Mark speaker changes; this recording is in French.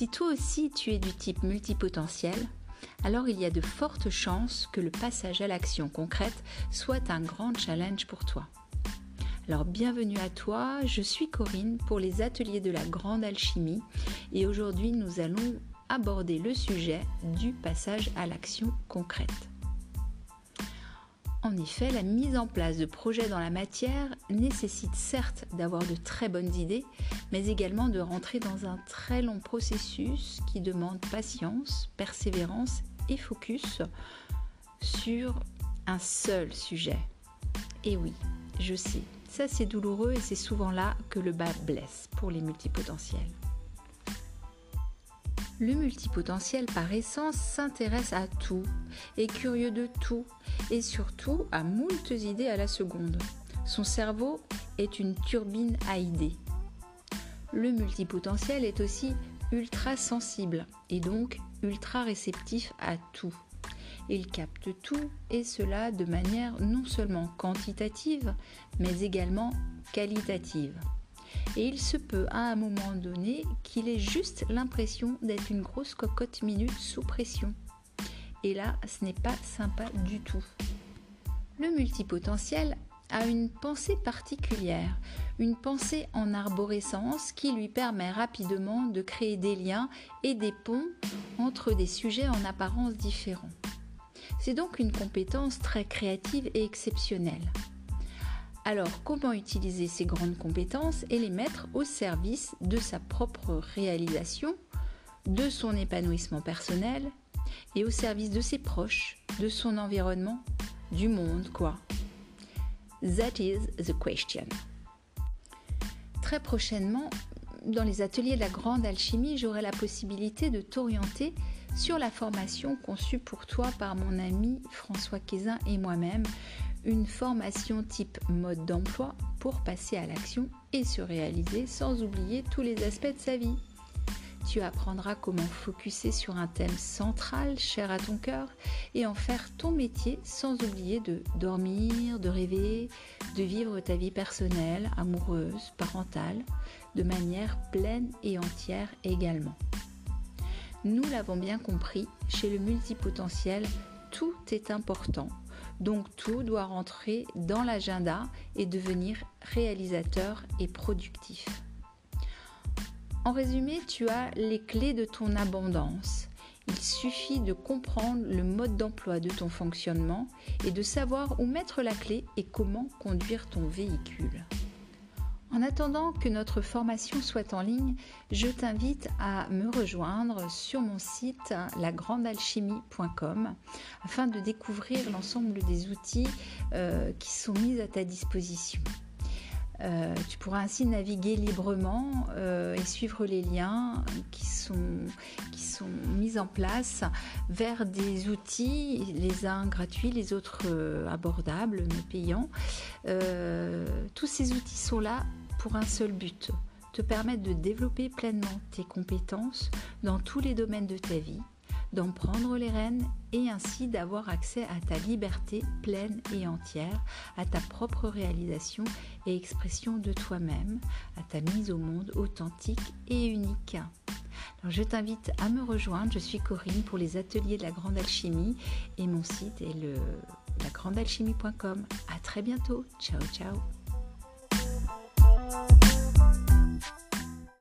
Speaker 1: Si toi aussi tu es du type multipotentiel, alors il y a de fortes chances que le passage à l'action concrète soit un grand challenge pour toi. Alors bienvenue à toi, je suis Corinne pour les ateliers de la grande alchimie et aujourd'hui nous allons aborder le sujet du passage à l'action concrète. En effet, la mise en place de projets dans la matière nécessite certes d'avoir de très bonnes idées, mais également de rentrer dans un très long processus qui demande patience, persévérance et focus sur un seul sujet. Et oui, je sais, ça c'est douloureux et c'est souvent là que le bas blesse pour les multipotentiels. Le multipotentiel par essence s'intéresse à tout, est curieux de tout et surtout a moultes idées à la seconde. Son cerveau est une turbine à idées. Le multipotentiel est aussi ultra sensible et donc ultra réceptif à tout. Il capte tout et cela de manière non seulement quantitative mais également qualitative. Et il se peut à un moment donné qu'il ait juste l'impression d'être une grosse cocotte minute sous pression. Et là, ce n'est pas sympa du tout. Le multipotentiel a une pensée particulière, une pensée en arborescence qui lui permet rapidement de créer des liens et des ponts entre des sujets en apparence différents. C'est donc une compétence très créative et exceptionnelle. Alors, comment utiliser ces grandes compétences et les mettre au service de sa propre réalisation, de son épanouissement personnel et au service de ses proches, de son environnement, du monde, quoi? That is the question. Très prochainement, dans les ateliers de la grande alchimie, j'aurai la possibilité de t'orienter sur la formation conçue pour toi par mon ami François Quézin et moi-même, une formation type mode d'emploi pour passer à l'action et se réaliser sans oublier tous les aspects de sa vie. Tu apprendras comment focuser sur un thème central cher à ton cœur et en faire ton métier sans oublier de dormir, de rêver, de vivre ta vie personnelle, amoureuse, parentale, de manière pleine et entière également. Nous l'avons bien compris, chez le multipotentiel, tout est important donc tout doit rentrer dans l'agenda et devenir réalisateur et productif. En résumé, tu as les clés de ton abondance. Il suffit de comprendre le mode d'emploi de ton fonctionnement et de savoir où mettre la clé et comment conduire ton véhicule. En attendant que notre formation soit en ligne, je t'invite à me rejoindre sur mon site lagrandalchimie.com afin de découvrir l'ensemble des outils euh, qui sont mis à ta disposition. Euh, tu pourras ainsi naviguer librement euh, et suivre les liens qui sont, qui sont mis en place vers des outils, les uns gratuits, les autres abordables, mais payants. tous ces outils sont là pour un seul but, te permettre de développer pleinement tes compétences dans tous les domaines de ta vie, d'en prendre les rênes et ainsi d'avoir accès à ta liberté pleine et entière, à ta propre réalisation et expression de toi-même, à ta mise au monde authentique et unique. Je t'invite à me rejoindre, je suis Corinne pour les ateliers de la grande alchimie et mon site est le lagrandealchimie.com. À très bientôt. Ciao ciao.